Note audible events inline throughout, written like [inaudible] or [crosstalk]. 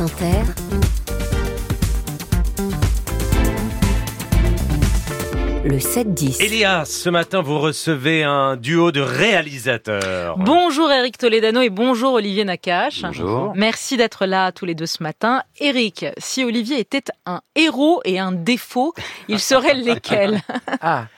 France Inter, le 7-10. Elias, ce matin, vous recevez un duo de réalisateurs. Bonjour Eric Toledano et bonjour Olivier Nakache. Bonjour. Merci d'être là tous les deux ce matin. Eric, si Olivier était un héros et un défaut, il serait [laughs] lequel? Ah,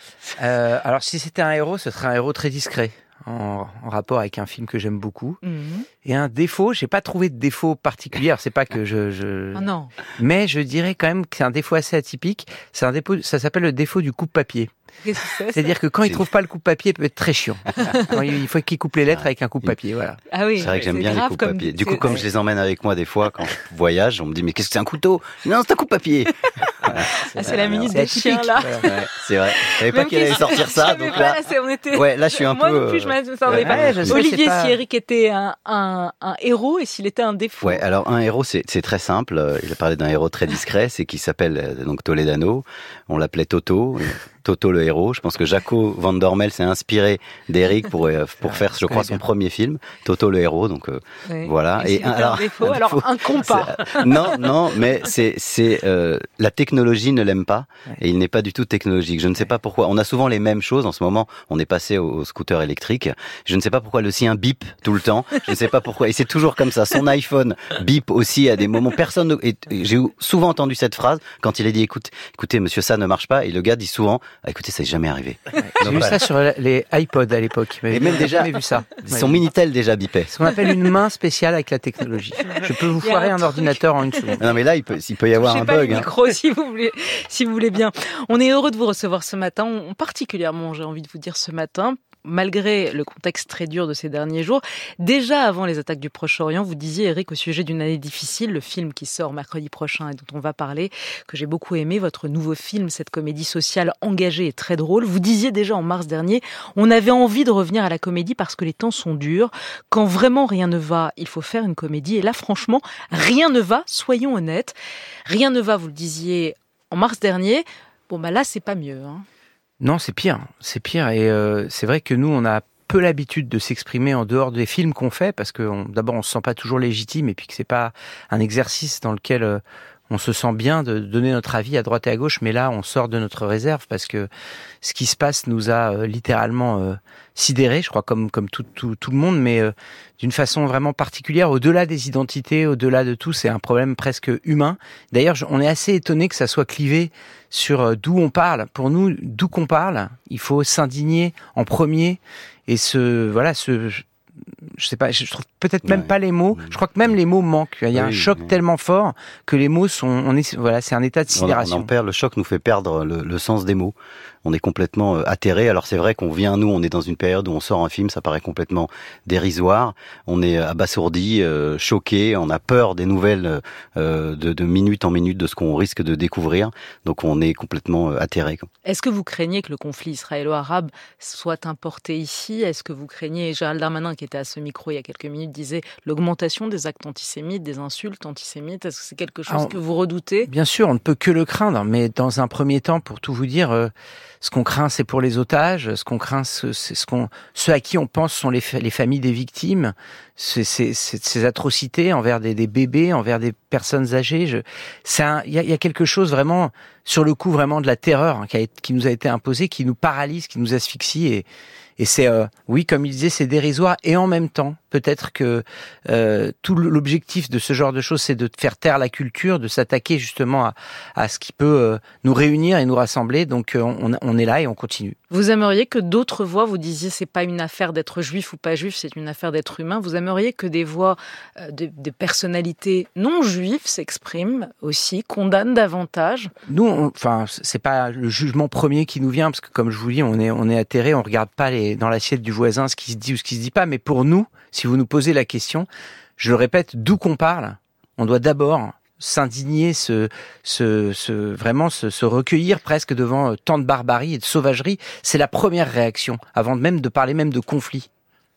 euh, alors si c'était un héros, ce serait un héros très discret. En, en rapport avec un film que j'aime beaucoup. Mhm. Et un défaut, j'ai pas trouvé de défaut particulier. C'est pas que je, je... Oh [laughs] non. mais je dirais quand même que c'est un défaut assez atypique. C'est un défaut, ça s'appelle le défaut du coupe-papier. Qu'est-ce que c'est, ça? C'est-à-dire que quand il trouve pas le coupe-papier, il peut être très chiant. [laughs] Quand il faut qu'il coupe les lettres avec un coupe-papier, voilà. Ah oui. C'est vrai que j'aime bien les grave coupes comme- papier. Du coup, comme je les emmène avec moi des fois quand je voyage, on me dit mais qu'est-ce que c'est un couteau? Non, c'est un coupe papier. Ah, [laughs] c'est la minute C'est des chiens là. Ouais, c'est vrai. Je savais pas qu'elle allait sortir ça, donc là, on était... ouais, là je suis un Moi peu. non plus, je euh, m'attendais pas. je sais, Olivier, pas- si Eric était un, un, un héros et s'il était un défaut. Ouais, alors un héros, c'est très simple. Il a parlé d'un héros très discret, c'est qui s'appelle euh, donc Toledano. On l'appelait Toto. Euh, Toto le héros. Je pense que Jaco Van Dormel s'est inspiré d'Eric pour euh, pour faire, je crois, son premier film, Toto le héros. Donc euh, voilà. Et, s'il était un défaut, un [laughs] alors un compas. c'est- non, non, mais c'est c'est euh, la technologie ne l'aime pas et il n'est pas du tout technologique. Je ne sais pas pourquoi. On a souvent les mêmes choses en ce moment. On est passé au, au scooter électrique. Je ne sais pas pourquoi le sien bip tout le temps. Je ne sais pas pourquoi. Et c'est toujours comme ça. Son iPhone bip aussi à des moments. Personne. J'ai souvent entendu cette phrase quand il a dit écoute, écoutez, monsieur, ça ne marche pas. Et le gars dit souvent ah, écoutez, ça n'est jamais arrivé. J'ai vu ça sur les iPods à l'époque. mais Et même j'ai déjà- jamais vu ça. Son minitel déjà bipait. Ce qu'on appelle une main spéciale avec la technologie. [laughs] Je peux vous foirer un ordinateur en une seconde. Non, mais là, il peut, il peut y avoir un pas bug. le hein. micro si vous voulez, si vous voulez bien. On est heureux de vous recevoir ce matin, On- particulièrement, j'ai envie de vous dire ce matin. Malgré le contexte très dur de ces derniers jours, déjà avant les attaques du Proche-Orient, vous disiez, Eric, au sujet d'une année difficile, le film qui sort mercredi prochain et dont on va parler, que j'ai beaucoup aimé, votre nouveau film, cette comédie sociale engagée et très drôle. Vous disiez déjà en mars dernier, on avait envie de revenir à la comédie parce que les temps sont durs. Quand vraiment rien ne va, il faut faire une comédie. Et là, franchement, rien ne va, soyons honnêtes. Rien ne va, vous le disiez en mars dernier. Bon, bah là, c'est pas mieux. Hein. Non, c'est pire. C'est pire. Et euh, c'est vrai que nous, on a peu l'habitude de s'exprimer en dehors des films qu'on fait parce que d'abord, on se sent pas toujours légitime et puis que c'est pas un exercice dans lequel euh, on se sent bien de donner notre avis à droite et à gauche. Mais là, on sort de notre réserve parce que ce qui se passe nous a euh, littéralement euh, sidérés, je crois, comme comme tout tout, tout le monde, mais euh, d'une façon vraiment particulière, au-delà des identités, au-delà de tout, c'est un problème presque humain. D'ailleurs, on est assez étonné que ça soit clivé sur euh, d'où on parle. Pour nous, d'où qu'on parle, il faut s'indigner en premier et se voilà se je sais pas, je trouve peut-être même Ouais. pas les mots. Je crois que même les mots manquent. Il y a un choc tellement fort que les mots sont, on est, voilà, c'est un état de On, on sidération. en perd, le choc nous fait perdre le, le sens des mots. On est complètement euh, atterré. Alors c'est vrai qu'on vient, nous, on est dans une période où on sort un film, ça paraît complètement dérisoire. On est abasourdi, euh, choqué, on a peur des nouvelles euh, de, de minute en minute de ce qu'on risque de découvrir. Donc on est complètement euh, atterré. Est-ce que vous craignez que le conflit israélo-arabe soit importé ici? Est-ce que vous craignez, Gérald Darmanin, qui était à ce micro il y a quelques minutes, disait l'augmentation des actes antisémites, des insultes antisémites Est-ce que c'est quelque chose Alors, que vous redoutez? Bien sûr, on ne peut que le craindre, mais dans un premier temps, pour tout vous dire, euh, ce qu'on craint, c'est pour les otages. Ce qu'on craint, ce- c'est ce qu'on, ceux à qui on pense sont les, fa- les familles des victimes. Ces atrocités envers des, des bébés, envers des personnes âgées. Je, il y a, il y a quelque chose vraiment sur le coup vraiment de la terreur hein, qui, a, qui nous a été imposée, qui nous paralyse, qui nous asphyxie et et c'est euh, oui, comme il disait, c'est dérisoire. Et en même temps, peut-être que euh, tout l'objectif de ce genre de choses, c'est de faire taire la culture, de s'attaquer justement à, à ce qui peut euh, nous réunir et nous rassembler. Donc on, on est là et on continue. Vous aimeriez que d'autres voix, vous disiez, c'est pas une affaire d'être juif ou pas juif, c'est une affaire d'être humain. Vous aimeriez que des voix de, de personnalités non juives s'expriment aussi, condamnent davantage? Nous, on- enfin, c'est pas le jugement premier qui nous vient parce que comme je vous dis, on est on est atterré, on regarde pas les, dans l'assiette du voisin ce qui se dit ou ce qui se dit pas. Mais pour nous, si vous nous posez la question, je le répète, d'où qu'on parle, on doit d'abord s'indigner, se, vraiment se, se recueillir presque devant euh, tant de barbarie et de sauvagerie. C'est la première réaction, avant même de parler même de conflit.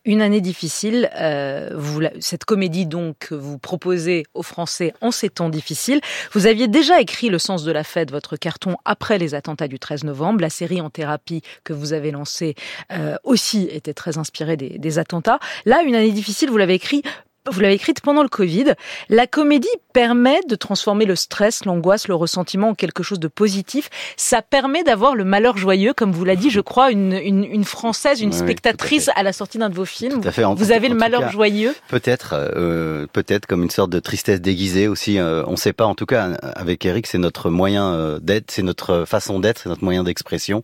Une année difficile, euh, vous, cette comédie donc que vous proposez aux Français en ces temps difficiles. Vous aviez déjà écrit Le sens de la fête, votre carton, après les attentats du 13 novembre. La série En thérapie que vous avez lancée euh, aussi était très inspirée des attentats. Là, Une année difficile, vous l'avez écrit vous l'avez écrite pendant le Covid. La comédie permet de transformer le stress, l'angoisse, le ressentiment en quelque chose de positif. Ça permet d'avoir le malheur joyeux, comme vous l'a dit, je crois, une, une, une française, une Oui, spectatrice à à, la sortie d'un de vos films. Tout à fait. En- Vous avez en le malheur cas, joyeux. Peut-être, euh, peut-être comme une sorte de tristesse déguisée aussi. euh, on ne sait pas. En tout cas, avec Eric, c'est notre moyen euh, d'être, c'est notre façon d'être, c'est notre moyen d'expression.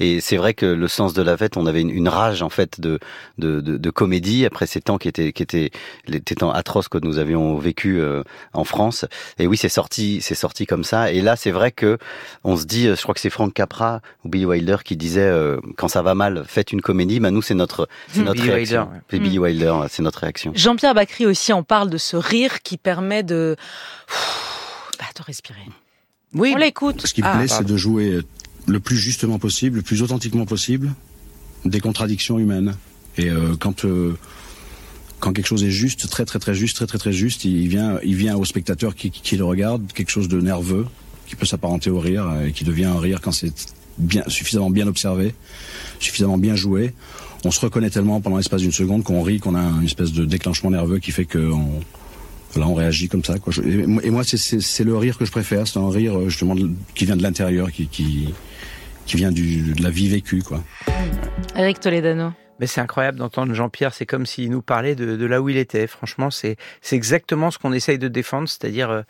Et c'est vrai que le sens de la fête, on avait une, une rage en fait de, de, de, de comédie après ces temps qui étaient qui étaient les temps atroces que nous avions vécu euh, en France. Et oui, c'est sorti, c'est sorti comme ça. Et là, c'est vrai que on se dit, euh, je crois que c'est Frank Capra ou Billy Wilder qui disait euh, quand ça va mal, faites une comédie. Bah nous, c'est notre, c'est Hmm. notre Billy réaction. Wilder, ouais. C'est Billy Wilder, c'est notre réaction. Jean-Pierre Bacry aussi en parle de ce rire qui permet de, bah, de respirer. Oui, On l'écoute. Ce qui me Ah, plaît, c'est de jouer le plus justement possible, le plus authentiquement possible, des contradictions humaines. Et euh, quand euh, quand quelque chose est juste, très très très juste, très très très juste, il vient il vient au spectateur qui, le regarde quelque chose de nerveux qui peut s'apparenter au rire et qui devient un rire quand c'est bien suffisamment bien observé, suffisamment bien joué. On se reconnaît tellement pendant l'espace d'une seconde qu'on rit, qu'on a une espèce de déclenchement nerveux qui fait que on, voilà, on réagit comme ça. Et moi- c'est- le rire que je préfère. C'est un rire euh, justement qui vient de l'intérieur, qui, vient de la vie vécue. Quoi. Eric Toledano. Mais c'est incroyable d'entendre Jean-Pierre, c'est comme s'il nous parlait de, de là où il était. Franchement, c'est c'est exactement ce qu'on essaye de défendre, c'est-à-dire euh,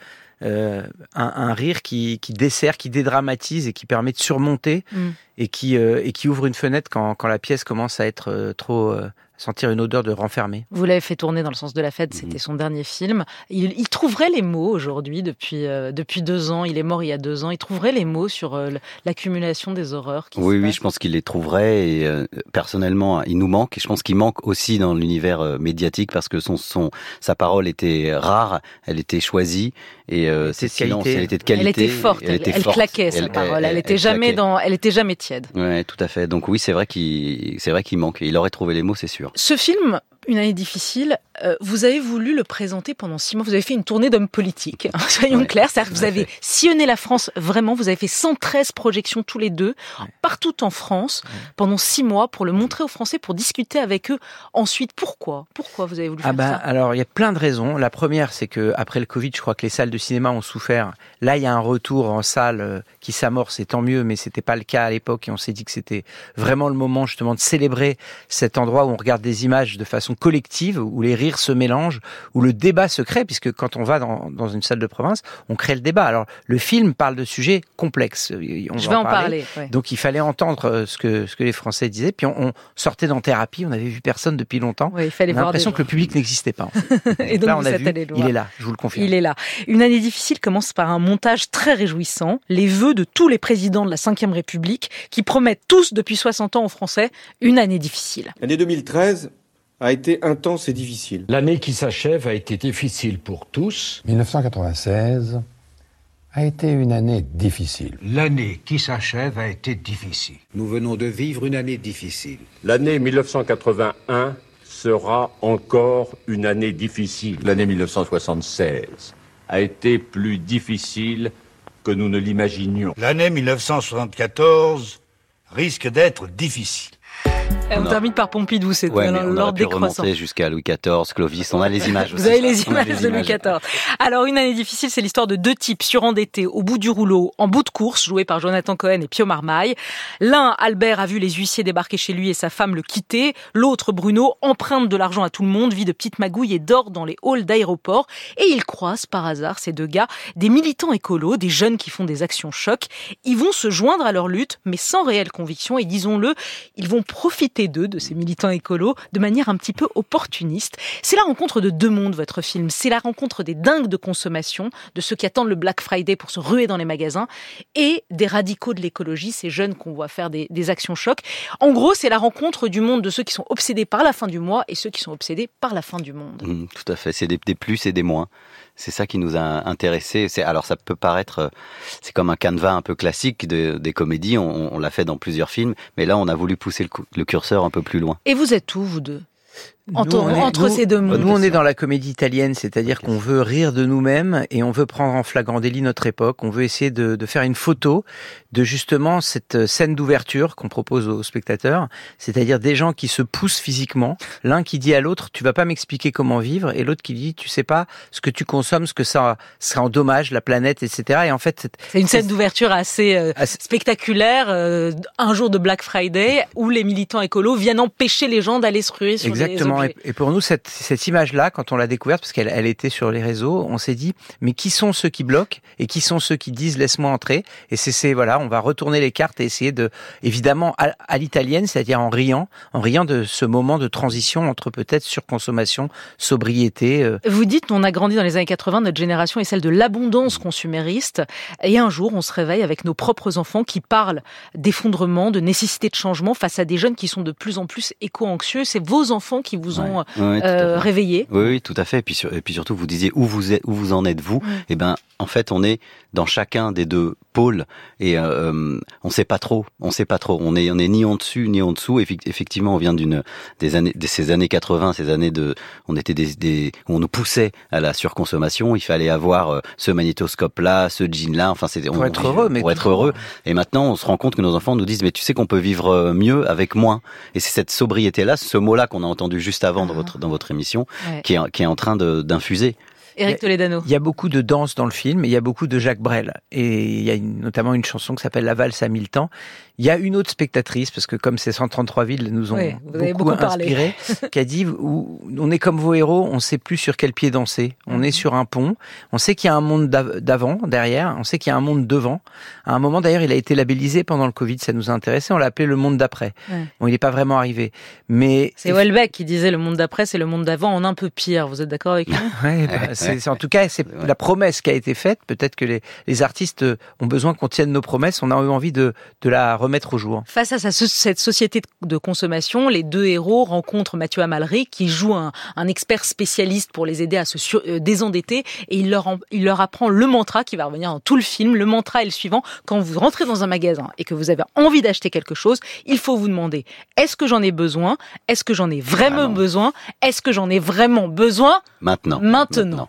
euh, un, un rire qui, qui dessert, qui dédramatise et qui permet de surmonter Mm. et, qui, euh, et qui ouvre une fenêtre quand, quand la pièce commence à être euh, trop... sentir une odeur de renfermé. Vous l'avez fait tourner dans le sens de la fête, Mhm. c'était son dernier film. Il, il trouverait les mots aujourd'hui, depuis, euh, depuis deux ans, il est mort il y a deux ans, il trouverait les mots sur euh, l'accumulation des horreurs qui Oui, oui, je pense qu'il les trouverait et euh, personnellement, il nous manque. Et je pense qu'il manque aussi dans l'univers euh, médiatique parce que son, son, sa parole était rare, elle était choisie et euh, silences, qualité. elle était de qualité. Elle était forte, elle, était elle forte. claquait sa Elle- parole, elle, elle- était elle jamais claquait. dans, elle était jamais tiède. Ouais, tout à fait. Donc oui, c'est vrai qu'il, c'est vrai qu'il manque. Il aurait trouvé les mots, c'est sûr. Ce film, Une année difficile, euh, vous avez voulu le présenter pendant six mois. Vous avez fait une tournée d'hommes politiques, hein, [laughs] soyons Ouais, clairs. C'est-à-dire que vous avez fait. sillonné la France vraiment. Vous avez fait 113 projections tous les deux, Ouais. partout en France, pendant six mois, pour le montrer aux Français, pour discuter avec eux. Ensuite, pourquoi? Pourquoi vous avez voulu Ah faire bah ça? alors il y a plein de raisons. La première c'est que après le Covid, je crois que les salles de cinéma ont souffert. Là, il y a un retour en salle euh, qui s'amorce, et tant mieux, mais c'était pas le cas à l'époque et on s'est dit que c'était vraiment le moment justement de célébrer cet endroit où on regarde des images de façon collective, où les rires se mélangent, où le débat se crée, puisque quand on va dans, dans une salle de province, on crée le débat. Alors le film parle de sujets complexes. On Je va vais en parler. ouais. Donc il fallait entendre euh, ce que ce que les Français disaient. Puis on, on sortait dans thérapie, on avait vu personne depuis longtemps. Ouais, il fallait On a voir des l'impression gens. que le public n'existait pas. en fait. [laughs] Et donc, là, on a vu, il est là, je vous le confirme. Il est là. Une année difficile commence par un montage très réjouissant, les vœux de tous les présidents de la Ve République qui promettent tous depuis 60 ans aux Français une année difficile. L'année 2013 a été intense et difficile. L'année qui s'achève a été difficile pour tous. 1996 a été une année difficile. L'année qui s'achève a été difficile. Nous venons de vivre une année difficile. L'année 1981 sera encore une année difficile. L'année 1976 a été plus difficile que nous ne l'imaginions. L'année 1974 risque d'être difficile. On termine par Pompidou, c'est Ouais, l'ordre décroissant. remonter jusqu'à Louis XIV, Clovis. On a les images aussi. Vous avez les images de Louis XIV. Alors, une année difficile, c'est l'histoire de deux types surendettés au bout du rouleau, en bout de course, joués par Jonathan Cohen et Pio Marmaille. L'un, Albert, a vu les huissiers débarquer chez lui et sa femme le quitter. L'autre, Bruno, emprunte de l'argent à tout le monde, vit de petites magouilles et dort dans les halls d'aéroports. Et ils croisent par hasard, ces deux gars, des militants écolos, des jeunes qui font des actions chocs. Ils vont se joindre à leur lutte, mais sans réelle conviction. Et disons-le, ils vont profiter d'eux, de ces militants écolos, de manière un petit peu opportuniste. C'est la rencontre de deux mondes, votre film. C'est la rencontre des dingues de consommation, de ceux qui attendent le Black Friday pour se ruer dans les magasins, et des radicaux de l'écologie, ces jeunes qu'on voit faire des, actions chocs. En gros, c'est la rencontre du monde de ceux qui sont obsédés par la fin du mois et ceux qui sont obsédés par la fin du monde. Mm, tout à fait. C'est des plus et des moins. C'est ça qui nous a intéressés. Alors ça peut paraître, euh, c'est comme un canevas un peu classique de- des comédies. On, l'a fait dans plusieurs films, mais là on a voulu pousser le, le curseur un peu plus loin. Et vous êtes où, vous deux? Entre, Nous, on est- entre nous- ces deux mondes. Nous, on est dans la comédie italienne, c'est-à-dire qu'on veut rire de nous-mêmes et on veut prendre en flagrant délit notre époque. On veut essayer de, de faire une photo de justement cette scène d'ouverture qu'on propose aux spectateurs, c'est-à-dire des gens qui se poussent physiquement, l'un qui dit à l'autre tu vas pas m'expliquer comment vivre et l'autre qui dit tu sais pas ce que tu consommes, ce que ça ça endommage la planète, etc. Et en fait, c'est- une scène d'ouverture assez euh, spectaculaire, euh, un jour de Black Friday, où les militants écolos viennent empêcher les gens d'aller se ruer sur Exactement. des Et, pour nous, cette, cette image-là, quand on l'a découverte, parce qu'elle elle était sur les réseaux, on s'est dit, mais qui sont ceux qui bloquent et qui sont ceux qui disent laisse-moi entrer? Et c'est, c'est voilà, on va retourner les cartes et essayer de, évidemment, à, à l'italienne, c'est-à-dire en riant, en riant de ce moment de transition entre peut-être surconsommation, sobriété. euh, Vous dites, on a grandi dans les années 80, notre génération est celle de l'abondance consumériste, et un jour, on se réveille avec nos propres enfants qui parlent d'effondrement, de nécessité de changement face à des jeunes qui sont de plus en plus éco-anxieux. C'est vos enfants qui vous ont Ouais, ouais, tout à euh, réveillé. Oui, oui, tout à fait. Et puis, sur- et puis surtout, vous disiez où vous êtes, où vous en êtes vous? Eh ben, en fait, on est dans chacun des deux pôles et euh, on sait pas trop. On sait pas trop. On est, on est ni en dessus ni en dessous. Effectivement, on vient d'une des années, de ces années 80, ces années de, on était des, des on nous poussait à la surconsommation. Il fallait avoir euh, ce magnétoscope-là, ce jean-là. Enfin, c'était Pour on- être heureux, mais pour être heureux. Et maintenant, on se rend compte que nos enfants nous disent, mais tu sais qu'on peut vivre euh, mieux avec moins. Et c'est cette sobriété-là, ce mot-là qu'on a entendu juste avant dans votre dans votre émission, Ouais. qui est qui est en train d'infuser. Éric Toledano. Il y a beaucoup de danse dans le film, et il y a beaucoup de Jacques Brel. Et il y a une- notamment une chanson qui s'appelle La valse à mille temps. Il y a une autre spectatrice, parce que comme ces 133 villes nous ont Oui, vous avez beaucoup, beaucoup inspiré, [laughs] qui a dit où on est comme vos héros, on sait plus sur quel pied danser. On Mhm. est sur un pont, on sait qu'il y a un monde d'av- d'avant, derrière, on sait qu'il y a un monde devant. À un moment d'ailleurs, il a été labellisé pendant le Covid, ça nous a intéressé, on l'a appelé le monde d'après. Ouais. Bon, il n'est pas vraiment arrivé. Mais C'est Welbeck qui disait le monde d'après, c'est le monde d'avant en un peu pire. Vous êtes d'accord avec [laughs] lui? Ouais, bah, c'est, en tout cas, c'est la promesse qui a été faite. Peut-être que les, les artistes ont besoin qu'on tienne nos promesses. On a eu envie de, de la remettre au jour. Face à sa- cette société de- consommation, les deux héros rencontrent Mathieu Amalric, qui joue un, un expert spécialiste pour les aider à se sur- euh, désendetter, et il leur, en- il leur apprend le mantra qui va revenir dans tout le film. Le mantra est le suivant quand vous rentrez dans un magasin et que vous avez envie d'acheter quelque chose, il faut vous demander est-ce que j'en ai besoin? Est-ce que j'en ai vraiment besoin? Est-ce que j'en ai vraiment besoin? Maintenant. Maintenant.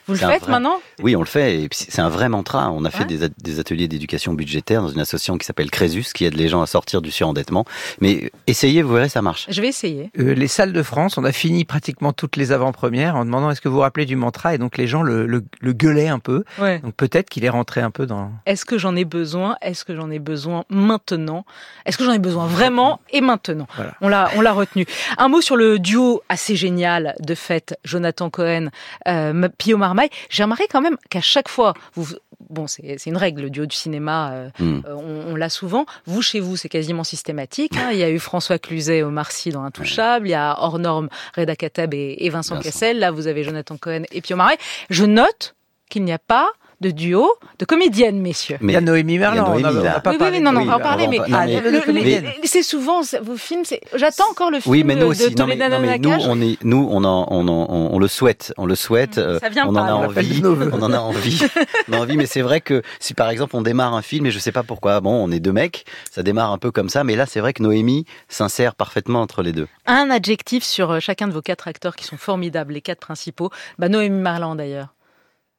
Vous le faites vrai- maintenant? Oui, on le fait. C'est un vrai mantra. On a fait des, at- des ateliers d'éducation budgétaire dans une association qui s'appelle Crésus, qui aide les gens à sortir du surendettement. Mais essayez, vous verrez, ça marche. Je vais essayer. Euh, les salles de France, on a fini pratiquement toutes les avant-premières en demandant est-ce que vous vous rappelez du mantra et donc les gens le, le, le gueulaient un peu. Ouais. Donc peut-être qu'il est rentré un peu dans. Est-ce que j'en ai besoin? Est-ce que j'en ai besoin maintenant? Est-ce que j'en ai besoin vraiment et maintenant? Voilà. On l'a, on l'a retenu. Un mot sur le duo assez génial de fait, Jonathan Cohen, euh, Pio Marmaille. J'ai remarqué quand même qu'à chaque fois, vous, bon, c'est, une règle, le duo du cinéma, euh, Hmm. euh, on, on l'a souvent. Vous, chez vous, c'est quasiment systématique. hein. Il y a eu François Cluzet et Omar Sy dans Intouchable. Il y a hors norme Reda Kateb et, et Vincent Vincent. Cassel. Là, vous avez Jonathan Cohen et Pio Marmaille. Je note qu'il n'y a pas de duo de comédiennes, messieurs. Il y a Noémie Merlan, on n'a- pas Oui, parlé oui, non, on va en parler, mais, mais- mais- c'est souvent vos films. J'attends encore le film Oui, mais nous de, aussi. de non, mais, mais nous, on est, nous, on en, on en- on, le souhaite, on le souhaite. euh, Ça vient on pas, en a on envie. On en a envie. [laughs] on a envie, mais c'est vrai que si par exemple on démarre un film et je sais pas pourquoi, bon, on est deux mecs, ça démarre un peu comme ça, mais là c'est vrai que Noémie s'insère parfaitement entre les deux. Un adjectif sur euh, chacun de vos quatre acteurs qui sont formidables, les quatre principaux. Bah, Noémie Marland d'ailleurs.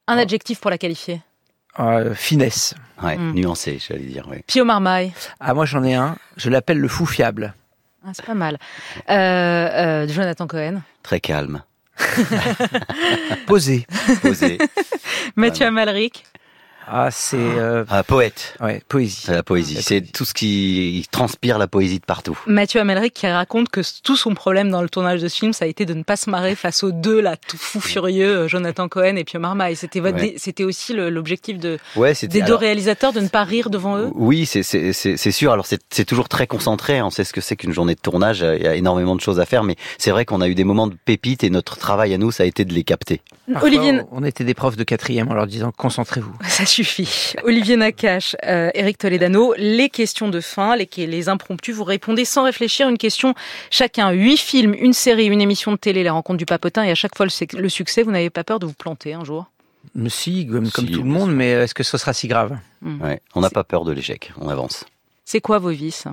Un adjectif pour la qualifier. Euh, finesse. Ouais, Hmm. nuancé, j'allais dire. Oui. Pio Marmaille. Ah, moi j'en ai un. Je l'appelle le fou fiable. Ah, c'est pas mal. Euh, euh, Jonathan Cohen. Très calme, [laughs] Posé. posé, [laughs] Mathieu Amalric. Ah, c'est euh, Ah, poète. ouais, poésie. C'est la poésie. C'est tout ce qui il transpire la poésie de partout. Mathieu Amalric qui raconte que tout son problème dans le tournage de ce film, ça a été de ne pas se marrer face aux deux là, tout fou furieux, euh, Jonathan Cohen et Pio Marmaille. C'était votre, Ouais. dé- c'était aussi l'objectif de Ouais, des deux alors- réalisateurs de ne pas rire devant eux? Oui, c'est sûr. Alors c'est c'est toujours très concentré. On sait ce que c'est qu'une journée de tournage. Il y a énormément de choses à faire, mais c'est vrai qu'on a eu des moments de pépite et notre travail à nous, ça a été de les capter. Parfois, Olivier, on était des profs de quatrième en leur disant concentrez-vous. Suffit. Olivier Nakache, euh, Eric Toledano, les questions de fin, les, les impromptus, vous répondez sans réfléchir une question chacun. Huit films, une série, une émission de télé, les rencontres du papotin, et à chaque fois le, suc- le succès, vous n'avez pas peur de vous planter un jour? Mais Si, comme, tout le monde, mais est-ce que ce sera si grave? Hmm. Ouais, on n'a pas peur de l'échec. On avance. C'est quoi vos vices?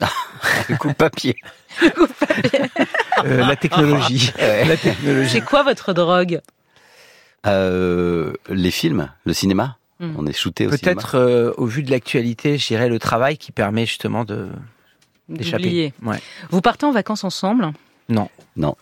[laughs] Le coup de papier. Euh, la technologie. [laughs] La technologie. C'est quoi votre drogue? Euh, les films, le cinéma. Hmm. On est shooté au cinéma. Peut-être euh, au vu de l'actualité, je dirais le travail qui permet justement de d'échapper. Ouais. Vous partez en vacances ensemble? Non. Non.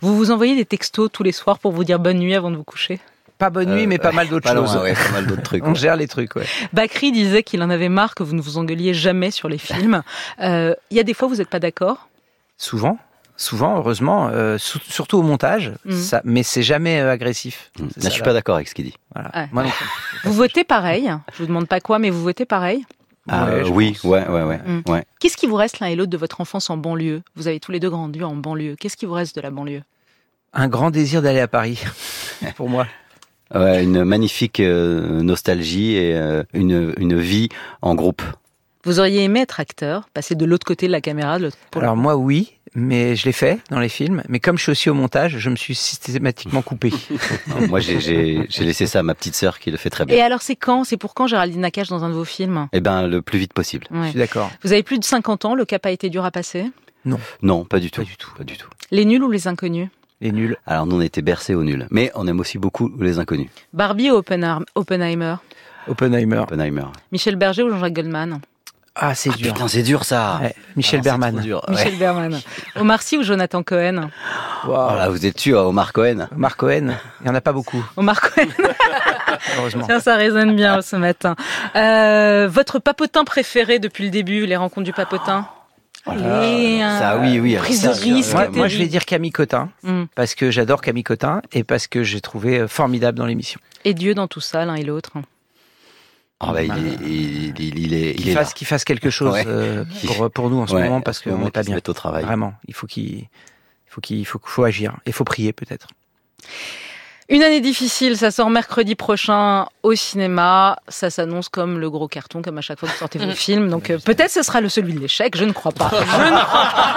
Vous vous envoyez des textos tous les soirs pour vous dire bonne nuit avant de vous coucher? Pas bonne nuit, Euh, mais pas mal d'autres [laughs] loin, choses. ouais, pas mal d'autres trucs. [laughs] On ouais. gère les trucs, ouais. Bakri disait qu'il en avait marre que vous ne vous engueuliez jamais sur les films. [laughs] Euh, Il y a des fois où vous n'êtes pas d'accord? Souvent, souvent, heureusement, euh, surtout au montage, ça, mais c'est jamais euh, agressif. Mm. C'est Là, ça, je suis là. pas d'accord avec ce qu'il dit. Voilà. Ouais. Moi non plus. [laughs] Vous votez pareil? Je vous demande pas quoi, mais vous votez pareil? Ah, Ouais, je oui, pense. ouais, ouais, ouais, Mm. ouais. Qu'est-ce qui vous reste l'un et l'autre de votre enfance en banlieue? Vous avez tous les deux grandi en banlieue. Qu'est-ce qui vous reste de la banlieue? Un grand désir d'aller à Paris, [laughs] pour moi. Ouais, une magnifique euh, nostalgie et euh, une, une vie en groupe. Vous auriez aimé être acteur, passer de l'autre côté de la caméra de pour Alors moi, oui, mais je l'ai fait dans les films. Mais comme je suis aussi au montage, je me suis systématiquement coupé. [laughs] Non, Moi, j'ai- laissé ça à ma petite sœur qui le fait très bien. Et alors c'est quand? C'est pour quand Géraldine Nakache dans un de vos films? Eh ben, le plus vite possible. Ouais. Je suis d'accord. Vous avez plus de 50 ans, le cap a été dur à passer? Non, pas du tout. Pas du tout. Pas du tout. Les nuls ou les inconnus? Les nuls. Alors, nous, on était bercés au nul. Mais on aime aussi beaucoup les inconnus. Barbie ou Oppen- Oppenheimer? Oppenheimer. Oppenheimer. Michel Berger ou Jean-Jacques Goldman? Ah, c'est Ah, dur. putain, c'est dur, ça. Ouais, Michel Ah, c'est Berman. dur. Ouais. Michel Berman. [laughs] Omar Sy ou Jonathan Cohen? Oh là, vous êtes tué, Omar Cohen? Marc Cohen, il n'y en a pas beaucoup, Omar Cohen, [laughs] heureusement. tiens, ça résonne bien ce matin. Euh, votre papotin préféré depuis le début, les rencontres du papotin? Allez, ça, oui, oui, Prise de risque. Moi, je vais dire Camille Cotin, Hmm. parce que j'adore Camille Cotin et parce que j'ai trouvé euh, formidable dans l'émission. Et Dieu dans tout ça, l'un et l'autre. Ah, bah, il, est- il, il, il est, il Qu'il fasse, qu'il fasse quelque chose Ouais. euh, pour, pour nous en ce Ouais, moment, parce qu'on n'est pas bien. au travail. Vraiment, il faut qu'il il faut qu'il faut, faut agir. Il faut prier peut-être. Une année difficile, ça sort mercredi prochain au cinéma. Ça s'annonce comme le gros carton, comme à chaque fois que vous sortez vos films. Donc euh, peut-être ce sera le celui de l'échec, je ne crois pas. [laughs] Je ne crois pas.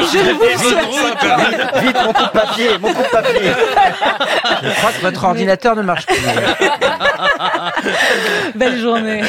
Et je ne vous le souhaite. Vite, mon coup de papier, mon coup de papier. Je crois que votre ordinateur ne marche plus. [laughs] Belle journée.